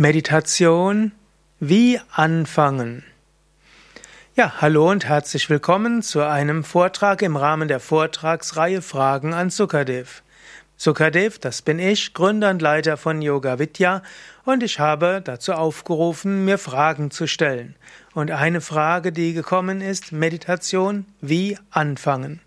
Meditation Wie anfangen? Ja, hallo und herzlich willkommen zu einem Vortrag im Rahmen der Vortragsreihe Fragen an Sukadev. Sukadev, das bin ich, Gründer und Leiter von Yoga Vidya und ich habe dazu aufgerufen, mir Fragen zu stellen. Und eine Frage, die gekommen ist, Meditation, wie anfangen?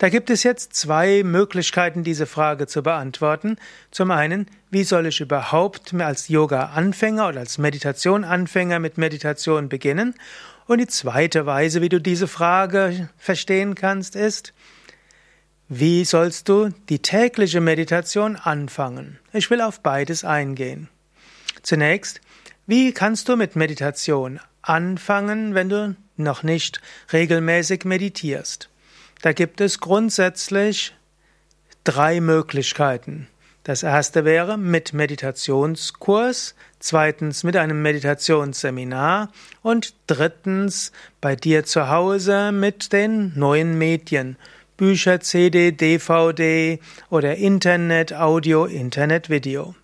Da gibt es jetzt zwei Möglichkeiten, diese Frage zu beantworten. Zum einen, wie soll ich überhaupt als Yoga-Anfänger oder als Meditation-Anfänger mit Meditation beginnen? Und die zweite Weise, wie du diese Frage verstehen kannst, ist, wie sollst du die tägliche Meditation anfangen? Ich will auf beides eingehen. Zunächst, wie kannst du mit Meditation anfangen, wenn du noch nicht regelmäßig meditierst? Da gibt es grundsätzlich drei Möglichkeiten. Das erste wäre mit Meditationskurs, zweitens mit einem Meditationsseminar und drittens bei dir zu Hause mit den neuen Medien. Bücher, CD, DVD oder Internet, Audio, Internet, Video.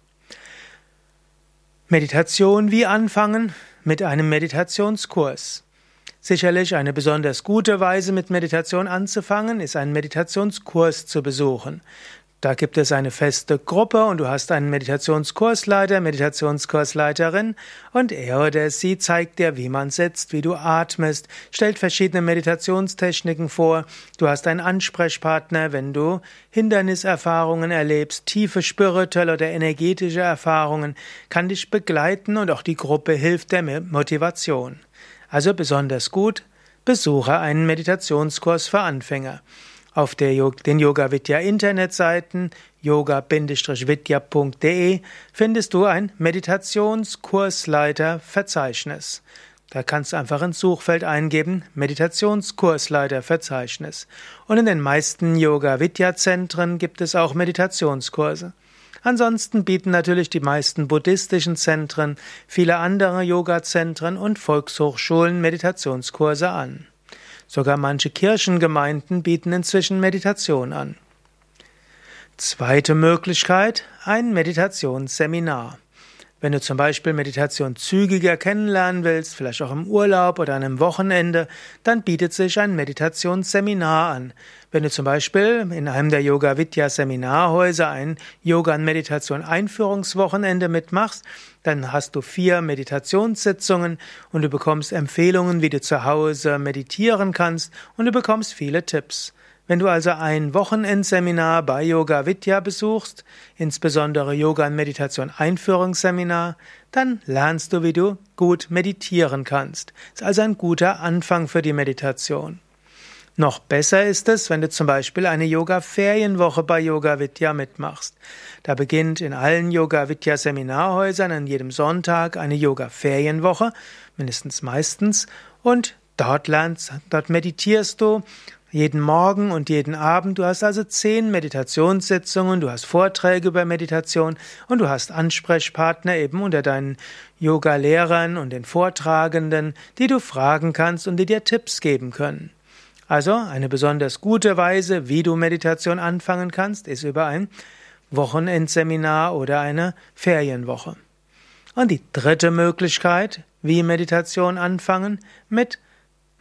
Meditation wie anfangen? Mit einem Meditationskurs. Sicherlich eine besonders gute Weise, mit Meditation anzufangen, ist einen Meditationskurs zu besuchen. Da gibt es eine feste Gruppe und du hast einen Meditationskursleiter, Meditationskursleiterin und er oder sie zeigt dir, wie man sitzt, wie du atmest, stellt verschiedene Meditationstechniken vor. Du hast einen Ansprechpartner, wenn du Hinderniserfahrungen erlebst, tiefe spirituelle oder energetische Erfahrungen, kann dich begleiten und auch die Gruppe hilft der Motivation. Also besonders gut, besuche einen Meditationskurs für Anfänger. Auf der, den Yoga Vidya Internetseiten yoga-vidya.de findest du ein Meditationskursleiter-Verzeichnis. Da kannst du einfach ins Suchfeld eingeben Meditationskursleiter-Verzeichnis. Und in den meisten Yoga Vidya Zentren gibt es auch Meditationskurse. Ansonsten bieten natürlich die meisten buddhistischen Zentren, viele andere Yoga-Zentren und Volkshochschulen Meditationskurse an. Sogar manche Kirchengemeinden bieten inzwischen Meditation an. Zweite Möglichkeit, ein Meditationsseminar. Wenn du zum Beispiel Meditation zügiger kennenlernen willst, vielleicht auch im Urlaub oder an einem Wochenende, dann bietet sich ein Meditationsseminar an. Wenn du zum Beispiel in einem der Yoga Vidya Seminarhäuser ein Yoga und Meditation Einführungswochenende mitmachst, dann hast du vier Meditationssitzungen und du bekommst Empfehlungen, wie du zu Hause meditieren kannst und du bekommst viele Tipps. Wenn du also ein Wochenendseminar bei Yoga Vidya besuchst, insbesondere Yoga und Meditation Einführungsseminar, dann lernst du, wie du gut meditieren kannst. Ist also ein guter Anfang für die Meditation. Noch besser ist es, wenn du zum Beispiel eine Yoga-Ferienwoche bei Yoga Vidya mitmachst. Da beginnt in allen Yoga Vidya Seminarhäusern an jedem Sonntag eine Yoga-Ferienwoche, mindestens meistens, und dort lernst, dort meditierst du jeden Morgen und jeden Abend. Du hast also zehn Meditationssitzungen, du hast Vorträge über Meditation und du hast Ansprechpartner eben unter deinen Yoga-Lehrern und den Vortragenden, die du fragen kannst und die dir Tipps geben können. Also eine besonders gute Weise, wie du Meditation anfangen kannst, ist über ein Wochenendseminar oder eine Ferienwoche. Und die dritte Möglichkeit, wie Meditation anfangen, mit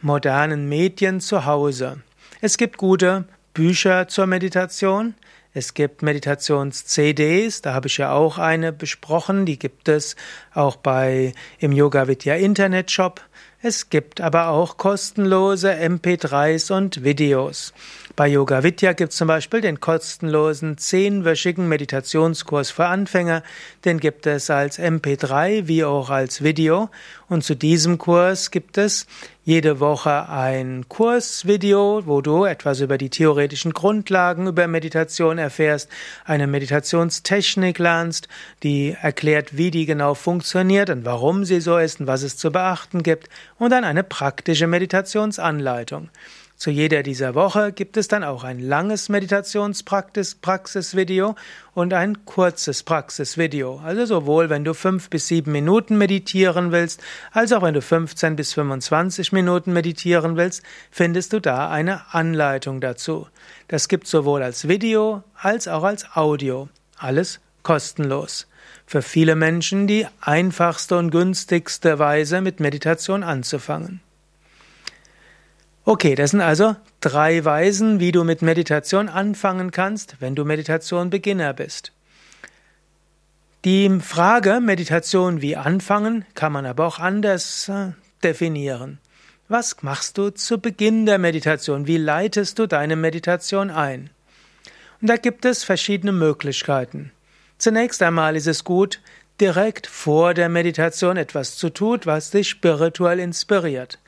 modernen Medien zu Hause. Es gibt gute Bücher zur Meditation. Es gibt Meditations-CDs, da habe ich ja auch eine besprochen, die gibt es auch bei im Yoga Vidya Internet Shop. Es gibt aber auch kostenlose MP3s und Videos. Bei Yoga Vidya gibt es zum Beispiel den kostenlosen zehnwöchigen Meditationskurs für Anfänger. Den gibt es als MP3 wie auch als Video. Und zu diesem Kurs gibt es jede Woche ein Kursvideo, wo du etwas über die theoretischen Grundlagen über Meditation erfährst, eine Meditationstechnik lernst, die erklärt, wie die genau funktioniert und warum sie so ist und was es zu beachten gibt, und dann eine praktische Meditationsanleitung. Zu jeder dieser Woche gibt es dann auch ein langes Meditationspraxisvideo und ein kurzes Praxisvideo. Also sowohl wenn du fünf bis sieben Minuten meditieren willst, als auch wenn du 15 bis 25 Minuten meditieren willst, findest du da eine Anleitung dazu. Das gibt sowohl als Video als auch als Audio. Alles kostenlos. für viele Menschen die einfachste und günstigste Weise, mit Meditation anzufangen. Okay, das sind also drei Weisen, wie du mit Meditation anfangen kannst, wenn du Meditation-Beginner bist. Die Frage Meditation wie anfangen kann man aber auch anders äh, definieren. Was machst du zu Beginn der Meditation? Wie leitest du deine Meditation ein? Und da gibt es verschiedene Möglichkeiten. Zunächst einmal ist es gut, direkt vor der Meditation etwas zu tun, was dich spirituell inspiriert.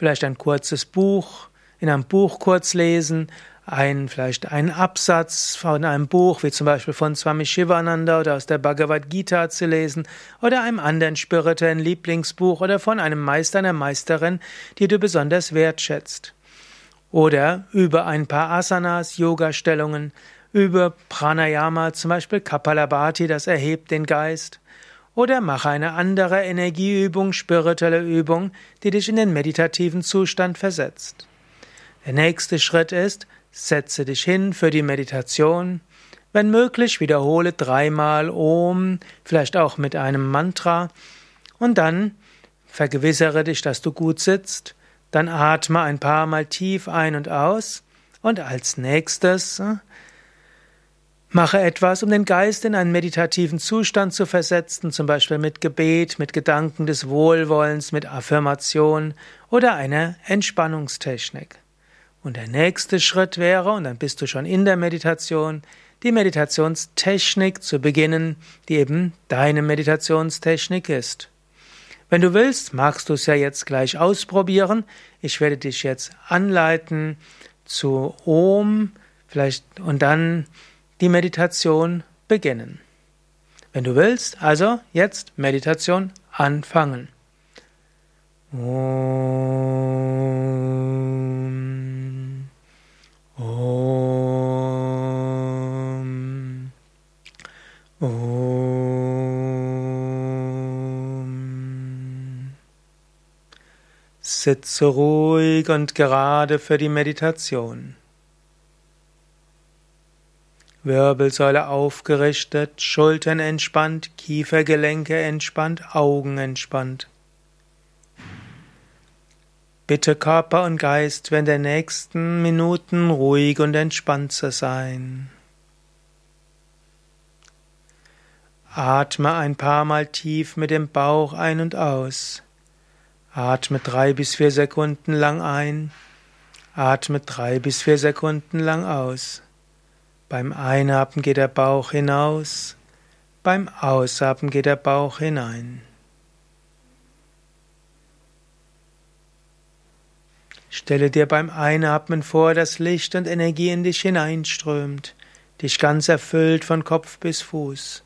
Vielleicht ein kurzes Buch, in einem Buch kurz lesen, ein, vielleicht einen Absatz von einem Buch, wie zum Beispiel von Swami Shivananda oder aus der Bhagavad Gita zu lesen, oder einem anderen spirituellen Lieblingsbuch oder von einem Meister, einer Meisterin, die du besonders wertschätzt. Oder über ein paar Asanas, Yoga-Stellungen, über Pranayama, zum Beispiel Kapalabhati, das erhebt den Geist. Oder mache eine andere Energieübung, spirituelle Übung, die dich in den meditativen Zustand versetzt. Der nächste Schritt ist, setze dich hin für die Meditation. Wenn möglich, wiederhole dreimal Om, vielleicht auch mit einem Mantra. Und dann vergewissere dich, dass du gut sitzt. Dann atme ein paar Mal tief ein und aus. Und als nächstes Mache etwas, um den Geist in einen meditativen Zustand zu versetzen, zum Beispiel mit Gebet, mit Gedanken des Wohlwollens, mit Affirmation oder einer Entspannungstechnik. Und der nächste Schritt wäre, und dann bist du schon in der Meditation, die Meditationstechnik zu beginnen, die eben deine Meditationstechnik ist. Wenn du willst, magst du es ja jetzt gleich ausprobieren. Ich werde dich jetzt anleiten zu Om, vielleicht und dann die Meditation beginnen. Wenn du willst, also jetzt Meditation anfangen. Om. Om. Om. Sitze ruhig und gerade für die Meditation. Wirbelsäule aufgerichtet, Schultern entspannt, Kiefergelenke entspannt, Augen entspannt. Bitte Körper und Geist während der nächsten Minuten ruhig und entspannt zu sein. Atme ein paar Mal tief mit dem Bauch ein und aus. Atme drei bis vier Sekunden lang ein. Atme drei bis vier Sekunden lang aus. Beim Einatmen geht der Bauch hinaus, beim Ausatmen geht der Bauch hinein. Stelle dir beim Einatmen vor, dass Licht und Energie in dich hineinströmt, dich ganz erfüllt von Kopf bis Fuß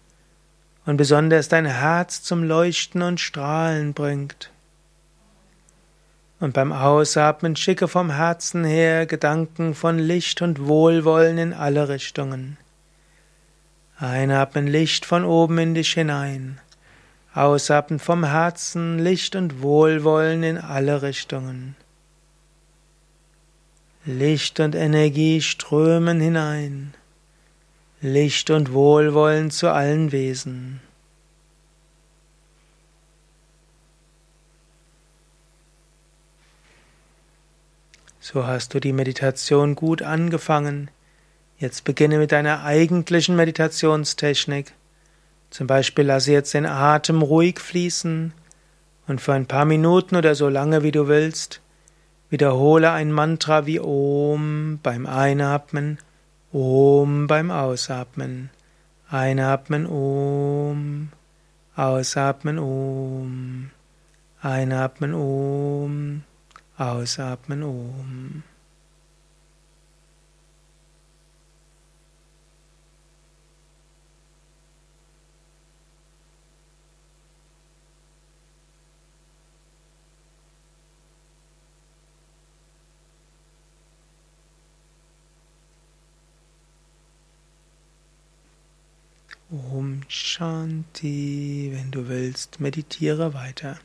und besonders dein Herz zum Leuchten und Strahlen bringt. Und beim Ausatmen schicke vom Herzen her Gedanken von Licht und Wohlwollen in alle Richtungen. Einatmen Licht von oben in dich hinein. Ausatmen vom Herzen Licht und Wohlwollen in alle Richtungen. Licht und Energie strömen hinein. Licht und Wohlwollen zu allen Wesen. So hast du die Meditation gut angefangen. Jetzt beginne mit deiner eigentlichen Meditationstechnik. Zum Beispiel lasse jetzt den Atem ruhig fließen und für ein paar Minuten oder so lange wie du willst, wiederhole ein Mantra wie Om beim Einatmen, Om beim Ausatmen. Einatmen Om, Ausatmen Om, Einatmen Om. Ausatmen um. Om Shanti, wenn du willst, meditiere weiter.